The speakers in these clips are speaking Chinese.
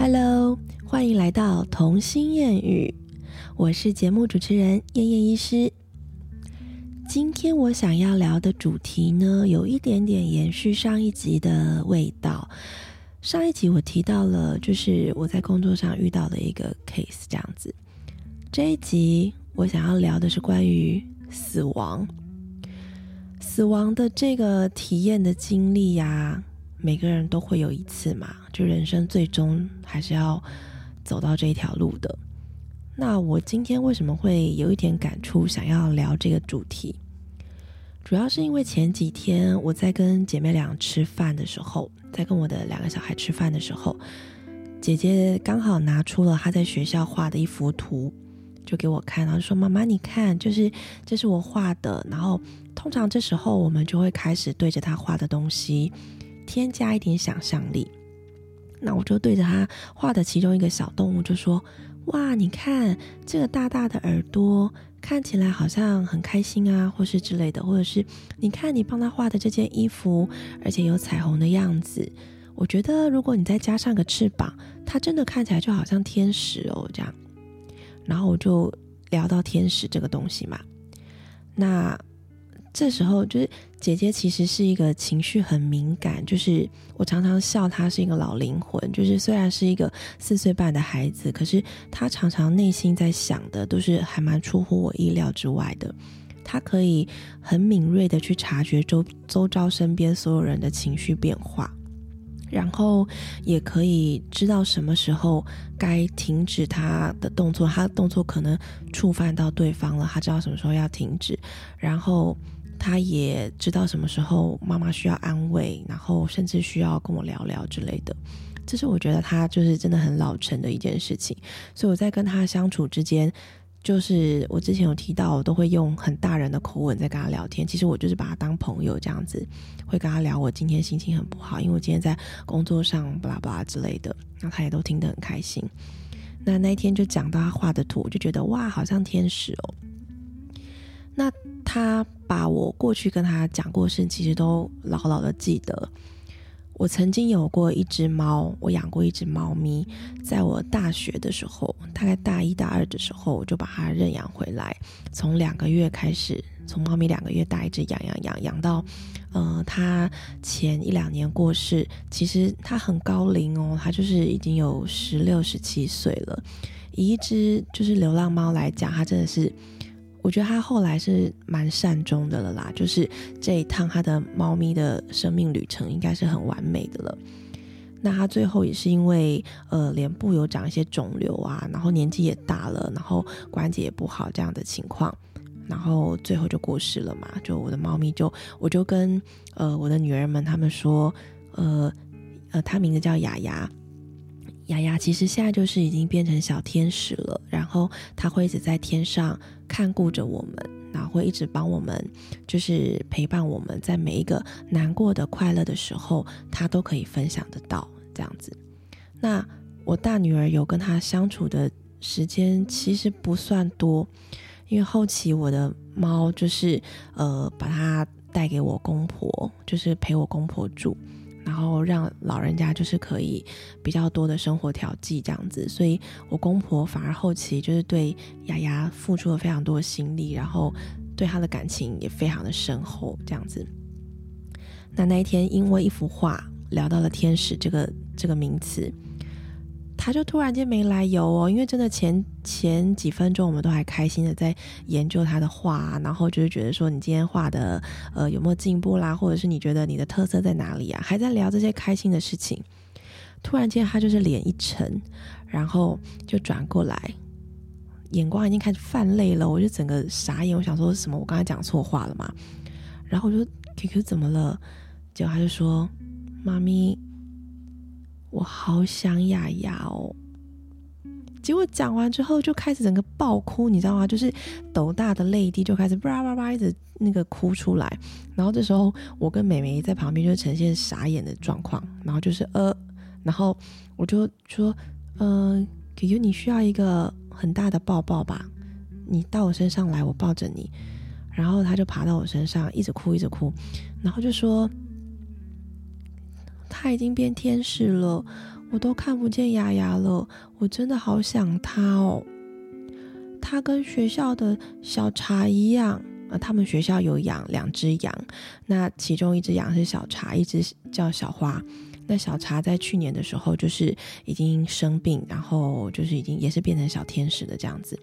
Hello，欢迎来到童心谚语，我是节目主持人燕燕医师。今天我想要聊的主题呢，有一点点延续上一集的味道。上一集我提到了，就是我在工作上遇到的一个 case 这样子。这一集我想要聊的是关于死亡，死亡的这个体验的经历呀。每个人都会有一次嘛，就人生最终还是要走到这一条路的。那我今天为什么会有一点感触，想要聊这个主题？主要是因为前几天我在跟姐妹俩吃饭的时候，在跟我的两个小孩吃饭的时候，姐姐刚好拿出了她在学校画的一幅图，就给我看，然后说：“妈妈，你看，就是这是我画的。”然后通常这时候我们就会开始对着她画的东西。添加一点想象力，那我就对着他画的其中一个小动物就说：“哇，你看这个大大的耳朵，看起来好像很开心啊，或是之类的，或者是你看你帮他画的这件衣服，而且有彩虹的样子。我觉得如果你再加上个翅膀，它真的看起来就好像天使哦，这样。然后我就聊到天使这个东西嘛，那。”这时候就是姐姐其实是一个情绪很敏感，就是我常常笑她是一个老灵魂，就是虽然是一个四岁半的孩子，可是她常常内心在想的都是还蛮出乎我意料之外的。她可以很敏锐的去察觉周周遭身边所有人的情绪变化，然后也可以知道什么时候该停止她的动作，她的动作可能触犯到对方了，她知道什么时候要停止，然后。他也知道什么时候妈妈需要安慰，然后甚至需要跟我聊聊之类的。这是我觉得他就是真的很老成的一件事情。所以我在跟他相处之间，就是我之前有提到，我都会用很大人的口吻在跟他聊天。其实我就是把他当朋友这样子，会跟他聊我今天心情很不好，因为我今天在工作上巴拉巴拉之类的，那他也都听得很开心。那那一天就讲到他画的图，我就觉得哇，好像天使哦。那他把我过去跟他讲过事，其实都牢牢的记得。我曾经有过一只猫，我养过一只猫咪，在我大学的时候，大概大一、大二的时候，我就把它认养回来。从两个月开始，从猫咪两个月大一直养养养养到，呃，它前一两年过世。其实它很高龄哦，它就是已经有十六、十七岁了。以一只就是流浪猫来讲，它真的是。我觉得他后来是蛮善终的了啦，就是这一趟他的猫咪的生命旅程应该是很完美的了。那他最后也是因为呃脸部有长一些肿瘤啊，然后年纪也大了，然后关节也不好这样的情况，然后最后就过世了嘛。就我的猫咪就我就跟呃我的女儿们他们说，呃呃，它名字叫雅雅。雅雅其实现在就是已经变成小天使了，然后它会一直在天上看顾着我们，然后会一直帮我们，就是陪伴我们在每一个难过的、快乐的时候，它都可以分享得到这样子。那我大女儿有跟他相处的时间其实不算多，因为后期我的猫就是呃把它带给我公婆，就是陪我公婆住。然后让老人家就是可以比较多的生活调剂这样子，所以我公婆反而后期就是对雅雅付出了非常多的心力，然后对她的感情也非常的深厚这样子。那那一天因为一幅画聊到了天使这个这个名词。他就突然间没来由哦，因为真的前前几分钟我们都还开心的在研究他的画，然后就是觉得说你今天画的呃有没有进步啦，或者是你觉得你的特色在哪里啊，还在聊这些开心的事情。突然间他就是脸一沉，然后就转过来，眼光已经开始泛泪了，我就整个傻眼，我想说什么？我刚才讲错话了吗？然后我就 QQ 怎么了？结果他就说妈咪。我好想雅雅哦，结果讲完之后就开始整个爆哭，你知道吗？就是斗大的泪滴就开始叭叭叭一直那个哭出来。然后这时候我跟美眉在旁边就呈现傻眼的状况，然后就是呃，然后我就说，嗯，Q 你需要一个很大的抱抱吧？你到我身上来，我抱着你。然后他就爬到我身上，一直哭一直哭，然后就说。他已经变天使了，我都看不见雅雅了，我真的好想他哦。他跟学校的小茶一样，啊，他们学校有养两只羊，那其中一只羊是小茶，一只叫小花。那小茶在去年的时候就是已经生病，然后就是已经也是变成小天使的这样子。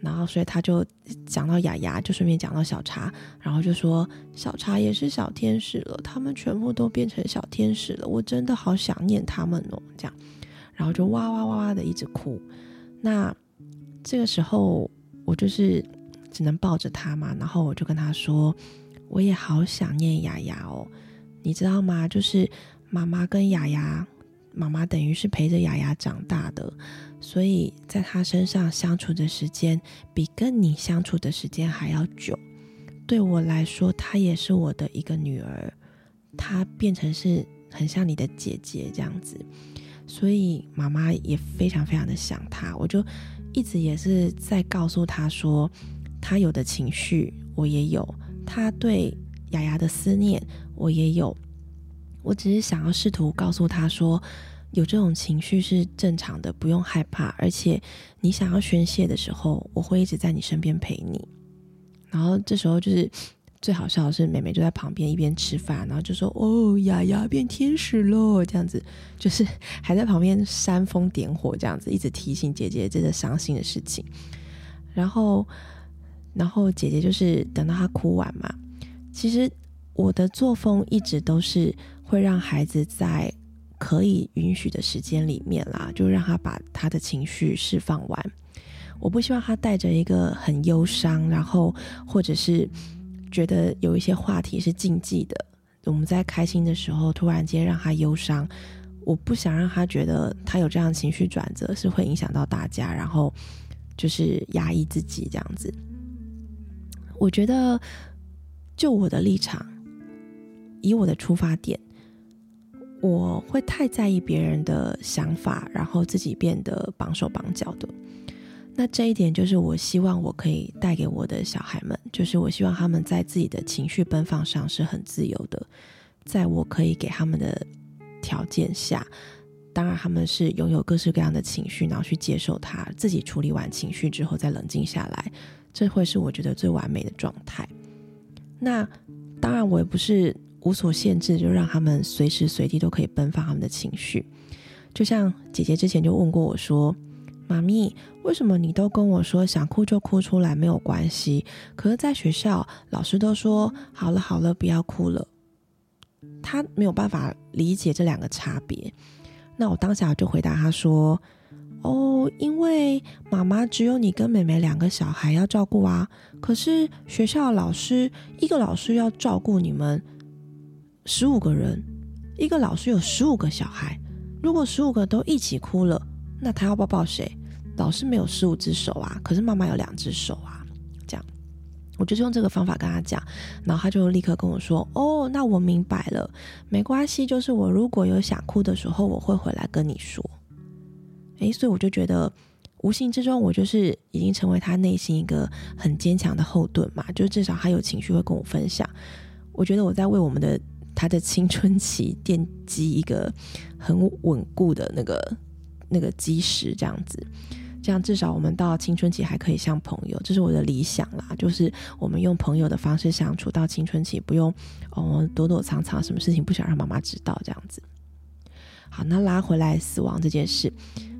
然后，所以他就讲到雅雅，就顺便讲到小茶，然后就说小茶也是小天使了，他们全部都变成小天使了，我真的好想念他们哦。这样，然后就哇哇哇哇的一直哭。那这个时候，我就是只能抱着他嘛，然后我就跟他说，我也好想念雅雅哦，你知道吗？就是妈妈跟雅雅，妈妈等于是陪着雅雅长大的。所以，在她身上相处的时间比跟你相处的时间还要久。对我来说，她也是我的一个女儿，她变成是很像你的姐姐这样子。所以，妈妈也非常非常的想她。我就一直也是在告诉她说，她有的情绪我也有，她对雅雅的思念我也有。我只是想要试图告诉她说。有这种情绪是正常的，不用害怕。而且你想要宣泄的时候，我会一直在你身边陪你。然后这时候就是最好笑的是，妹妹就在旁边一边吃饭，然后就说：“哦，雅雅变天使了。”这样子就是 还在旁边煽风点火，这样子一直提醒姐姐这个伤心的事情。然后，然后姐姐就是等到她哭完嘛。其实我的作风一直都是会让孩子在。可以允许的时间里面啦，就让他把他的情绪释放完。我不希望他带着一个很忧伤，然后或者是觉得有一些话题是禁忌的。我们在开心的时候突然间让他忧伤，我不想让他觉得他有这样情绪转折是会影响到大家，然后就是压抑自己这样子。我觉得，就我的立场，以我的出发点。我会太在意别人的想法，然后自己变得绑手绑脚的。那这一点就是我希望我可以带给我的小孩们，就是我希望他们在自己的情绪奔放上是很自由的，在我可以给他们的条件下，当然他们是拥有各式各样的情绪，然后去接受它，自己处理完情绪之后再冷静下来，这会是我觉得最完美的状态。那当然我也不是。无所限制，就让他们随时随地都可以奔放他们的情绪。就像姐姐之前就问过我说：“妈咪，为什么你都跟我说想哭就哭出来没有关系？可是在学校老师都说好了好了，不要哭了。”他没有办法理解这两个差别。那我当下就回答他说：“哦，因为妈妈只有你跟妹妹两个小孩要照顾啊。可是学校老师一个老师要照顾你们。”十五个人，一个老师有十五个小孩。如果十五个都一起哭了，那他要抱抱谁？老师没有十五只手啊，可是妈妈有两只手啊。这样，我就是用这个方法跟他讲，然后他就立刻跟我说：“哦，那我明白了，没关系。就是我如果有想哭的时候，我会回来跟你说。”诶，所以我就觉得，无形之中，我就是已经成为他内心一个很坚强的后盾嘛。就至少他有情绪会跟我分享。我觉得我在为我们的。他的青春期奠基一个很稳固的那个那个基石，这样子，这样至少我们到青春期还可以像朋友，这是我的理想啦。就是我们用朋友的方式相处到青春期，不用哦躲躲藏藏，什么事情不想让妈妈知道，这样子。好，那拉回来死亡这件事，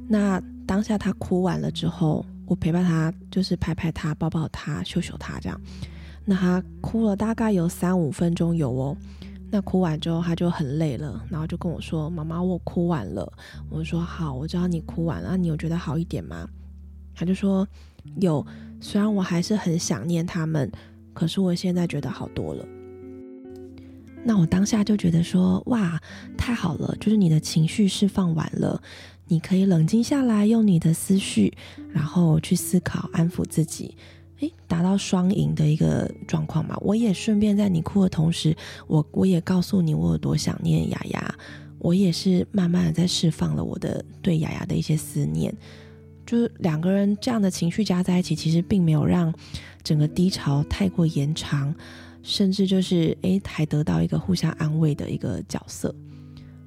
那当下他哭完了之后，我陪伴他，就是拍拍他，抱抱他，秀秀他，这样。那他哭了大概有三五分钟有哦。那哭完之后，他就很累了，然后就跟我说：“妈妈，我哭完了。”我说：“好，我知道你哭完了，你有觉得好一点吗？”他就说：“有，虽然我还是很想念他们，可是我现在觉得好多了。”那我当下就觉得说：“哇，太好了！就是你的情绪释放完了，你可以冷静下来，用你的思绪，然后去思考，安抚自己。”诶，达到双赢的一个状况嘛。我也顺便在你哭的同时，我我也告诉你我有多想念雅雅。我也是慢慢的在释放了我的对雅雅的一些思念。就是两个人这样的情绪加在一起，其实并没有让整个低潮太过延长，甚至就是诶，还得到一个互相安慰的一个角色。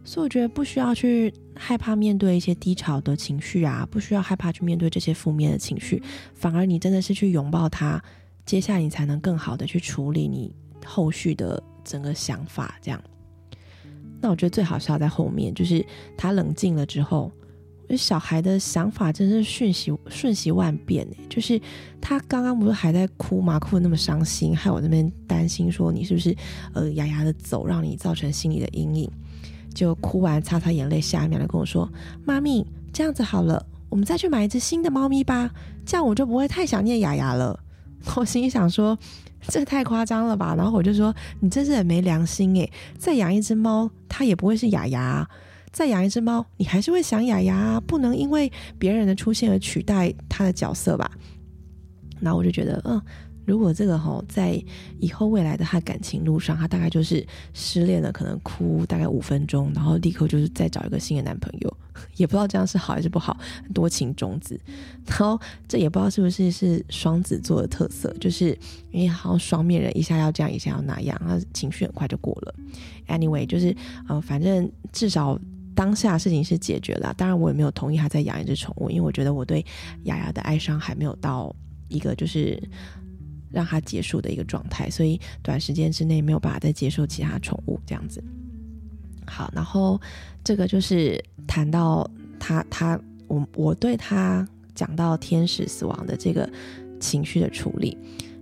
所以我觉得不需要去害怕面对一些低潮的情绪啊，不需要害怕去面对这些负面的情绪，反而你真的是去拥抱它，接下来你才能更好的去处理你后续的整个想法。这样，那我觉得最好是要在后面，就是他冷静了之后，小孩的想法真是瞬息瞬息万变就是他刚刚不是还在哭吗？哭的那么伤心，害我那边担心说你是不是呃牙牙的走，让你造成心理的阴影。就哭完，擦擦眼泪，下一秒就跟我说：“妈咪，这样子好了，我们再去买一只新的猫咪吧，这样我就不会太想念雅雅了。”我心里想说：“这太夸张了吧？”然后我就说：“你真是很没良心诶，再养一只猫，它也不会是雅雅；再养一只猫，你还是会想雅雅，不能因为别人的出现而取代它的角色吧？”然后我就觉得，嗯。如果这个哈在以后未来的他感情路上，他大概就是失恋了，可能哭大概五分钟，然后立刻就是再找一个新的男朋友，也不知道这样是好还是不好。多情种子，然后这也不知道是不是是双子座的特色，就是因为好像双面人，一下要这样，一下要那样，他情绪很快就过了。Anyway，就是呃，反正至少当下事情是解决了。当然，我也没有同意他再养一只宠物，因为我觉得我对雅雅的哀伤还没有到一个就是。让它结束的一个状态，所以短时间之内没有办法再接受其他宠物这样子。好，然后这个就是谈到他他我我对他讲到天使死亡的这个情绪的处理。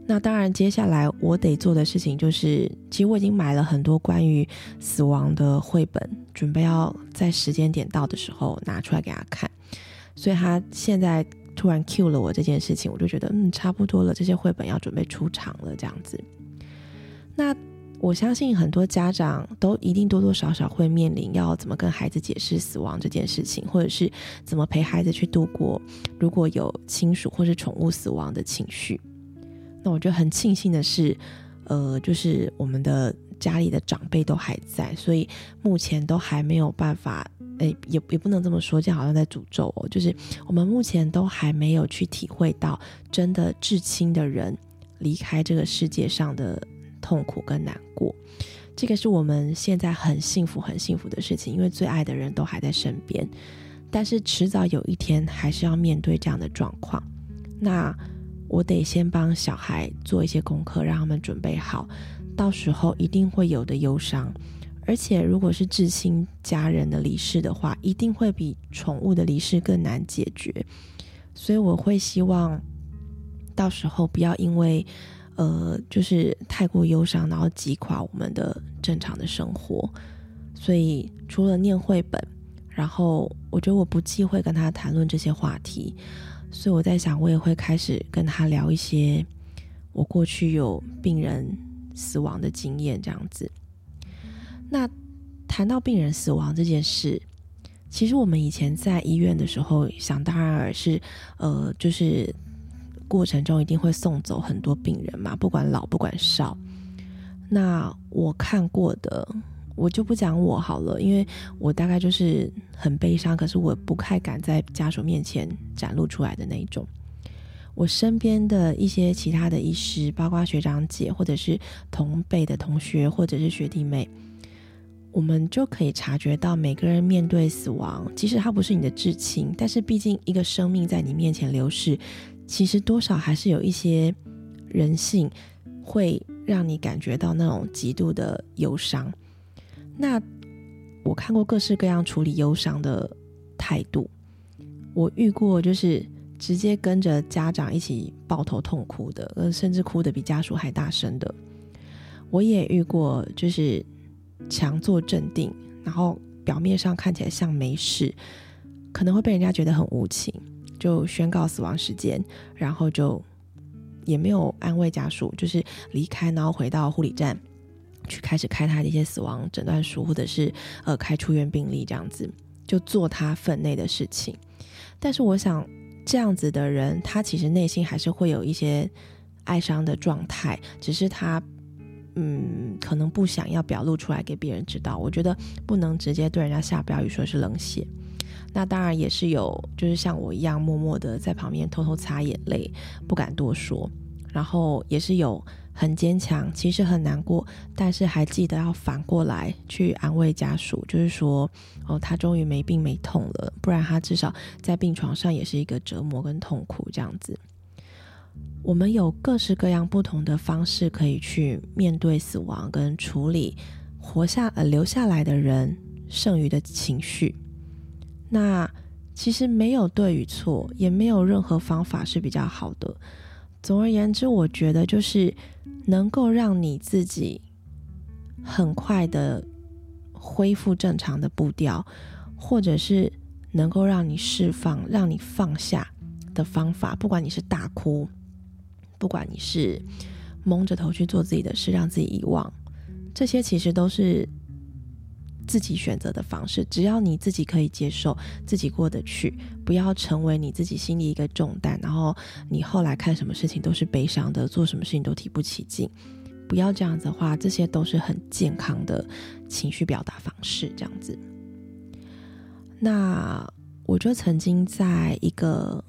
那当然，接下来我得做的事情就是，其实我已经买了很多关于死亡的绘本，准备要在时间点到的时候拿出来给他看。所以他现在。突然 cue 了我这件事情，我就觉得嗯，差不多了，这些绘本要准备出场了，这样子。那我相信很多家长都一定多多少少会面临要怎么跟孩子解释死亡这件事情，或者是怎么陪孩子去度过如果有亲属或是宠物死亡的情绪。那我觉得很庆幸的是，呃，就是我们的家里的长辈都还在，所以目前都还没有办法。诶，也也不能这么说，这样好像在诅咒哦。就是我们目前都还没有去体会到真的至亲的人离开这个世界上的痛苦跟难过，这个是我们现在很幸福、很幸福的事情，因为最爱的人都还在身边。但是迟早有一天还是要面对这样的状况，那我得先帮小孩做一些功课，让他们准备好，到时候一定会有的忧伤。而且，如果是至亲家人的离世的话，一定会比宠物的离世更难解决。所以，我会希望到时候不要因为，呃，就是太过忧伤，然后击垮我们的正常的生活。所以，除了念绘本，然后我觉得我不忌讳跟他谈论这些话题。所以，我在想，我也会开始跟他聊一些我过去有病人死亡的经验，这样子。那谈到病人死亡这件事，其实我们以前在医院的时候，想当然尔是，呃，就是过程中一定会送走很多病人嘛，不管老不管少。那我看过的，我就不讲我好了，因为我大概就是很悲伤，可是我不太敢在家属面前展露出来的那一种。我身边的一些其他的医师，包括学长姐，或者是同辈的同学，或者是学弟妹。我们就可以察觉到，每个人面对死亡，即使他不是你的至亲，但是毕竟一个生命在你面前流逝，其实多少还是有一些人性会让你感觉到那种极度的忧伤。那我看过各式各样处理忧伤的态度，我遇过就是直接跟着家长一起抱头痛哭的，甚至哭的比家属还大声的。我也遇过就是。强作镇定，然后表面上看起来像没事，可能会被人家觉得很无情，就宣告死亡时间，然后就也没有安慰家属，就是离开，然后回到护理站去开始开他的一些死亡诊断书，或者是呃开出院病历这样子，就做他分内的事情。但是我想，这样子的人，他其实内心还是会有一些哀伤的状态，只是他。嗯，可能不想要表露出来给别人知道。我觉得不能直接对人家下标语说是冷血。那当然也是有，就是像我一样默默的在旁边偷偷擦眼泪，不敢多说。然后也是有很坚强，其实很难过，但是还记得要反过来去安慰家属，就是说，哦，他终于没病没痛了，不然他至少在病床上也是一个折磨跟痛苦这样子。我们有各式各样不同的方式可以去面对死亡跟处理活下呃留下来的人剩余的情绪。那其实没有对与错，也没有任何方法是比较好的。总而言之，我觉得就是能够让你自己很快的恢复正常的步调，或者是能够让你释放、让你放下的方法，不管你是大哭，不管你是蒙着头去做自己的事，让自己遗忘，这些其实都是。自己选择的方式，只要你自己可以接受，自己过得去，不要成为你自己心里一个重担。然后你后来看什么事情都是悲伤的，做什么事情都提不起劲。不要这样子的话，这些都是很健康的情绪表达方式。这样子，那我就曾经在一个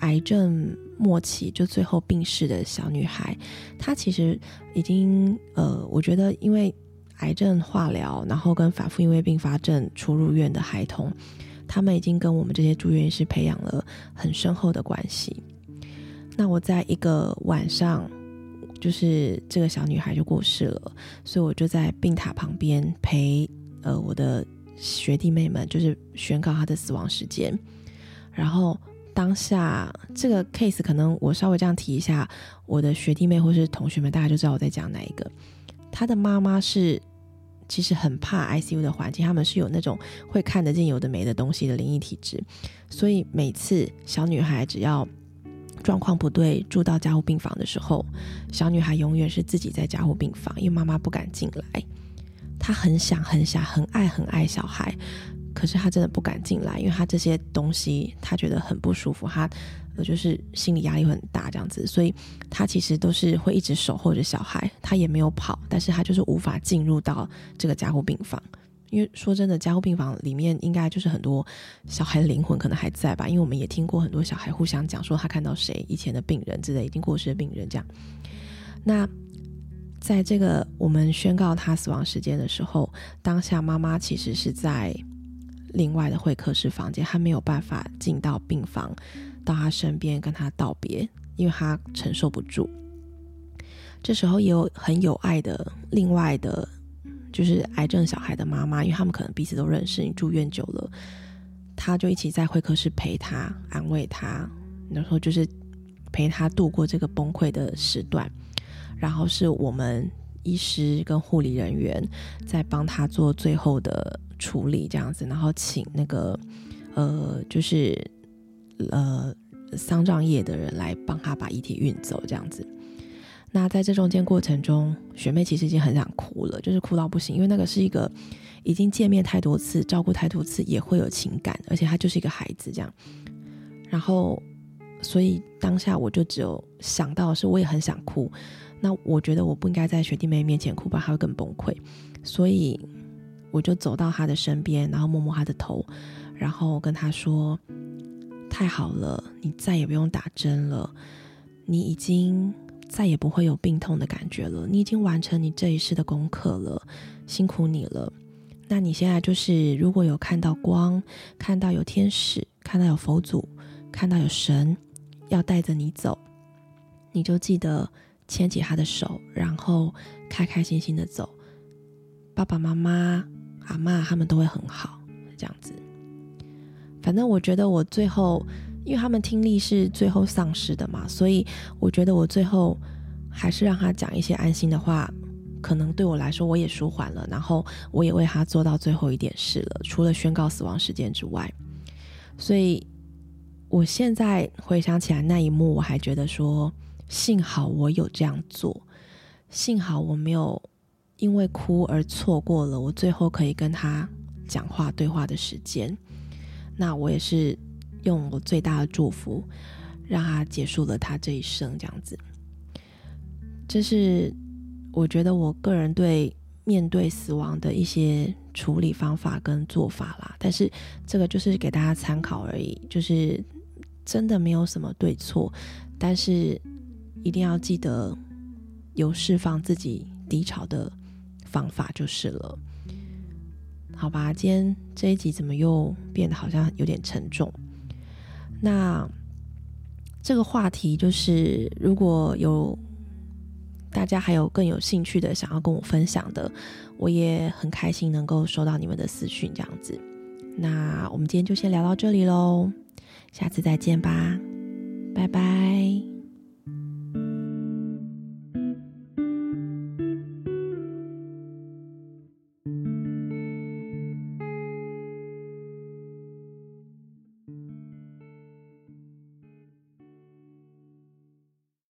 癌症末期，就最后病逝的小女孩，她其实已经呃，我觉得因为。癌症化疗，然后跟反复因为并发症出入院的孩童，他们已经跟我们这些住院医师培养了很深厚的关系。那我在一个晚上，就是这个小女孩就过世了，所以我就在病塔旁边陪呃我的学弟妹们，就是宣告她的死亡时间。然后当下这个 case，可能我稍微这样提一下，我的学弟妹或是同学们，大家就知道我在讲哪一个。她的妈妈是。其实很怕 ICU 的环境，他们是有那种会看得见有的没的东西的灵异体质，所以每次小女孩只要状况不对，住到加护病房的时候，小女孩永远是自己在加护病房，因为妈妈不敢进来。她很想、很想、很爱、很爱小孩，可是他真的不敢进来，因为他这些东西他觉得很不舒服，他呃。就是心理压力很大，这样子，所以他其实都是会一直守候着小孩，他也没有跑，但是他就是无法进入到这个加护病房，因为说真的，加护病房里面应该就是很多小孩的灵魂可能还在吧，因为我们也听过很多小孩互相讲说他看到谁以前的病人之类已经过世的病人这样。那在这个我们宣告他死亡时间的时候，当下妈妈其实是在另外的会客室房间，他没有办法进到病房。到他身边跟他道别，因为他承受不住。这时候也有很有爱的另外的，就是癌症小孩的妈妈，因为他们可能彼此都认识。你住院久了，他就一起在会客室陪他、安慰他，然后就是陪他度过这个崩溃的时段。然后是我们医师跟护理人员在帮他做最后的处理，这样子，然后请那个呃，就是。呃，丧葬业的人来帮他把遗体运走，这样子。那在这中间过程中，学妹其实已经很想哭了，就是哭到不行，因为那个是一个已经见面太多次、照顾太多次，也会有情感，而且他就是一个孩子这样。然后，所以当下我就只有想到是，我也很想哭。那我觉得我不应该在学弟妹面前哭，吧他会更崩溃。所以我就走到他的身边，然后摸摸他的头，然后跟他说。太好了，你再也不用打针了，你已经再也不会有病痛的感觉了，你已经完成你这一世的功课了，辛苦你了。那你现在就是，如果有看到光，看到有天使，看到有佛祖，看到有神要带着你走，你就记得牵起他的手，然后开开心心的走。爸爸妈妈、阿妈他们都会很好，这样子。反正我觉得我最后，因为他们听力是最后丧失的嘛，所以我觉得我最后还是让他讲一些安心的话，可能对我来说我也舒缓了，然后我也为他做到最后一点事了，除了宣告死亡时间之外。所以我现在回想起来那一幕，我还觉得说，幸好我有这样做，幸好我没有因为哭而错过了我最后可以跟他讲话对话的时间。那我也是用我最大的祝福，让他结束了他这一生，这样子。这是我觉得我个人对面对死亡的一些处理方法跟做法啦。但是这个就是给大家参考而已，就是真的没有什么对错。但是一定要记得有释放自己低潮的方法就是了。好吧，今天这一集怎么又变得好像有点沉重？那这个话题就是，如果有大家还有更有兴趣的想要跟我分享的，我也很开心能够收到你们的私讯，这样子。那我们今天就先聊到这里喽，下次再见吧，拜拜。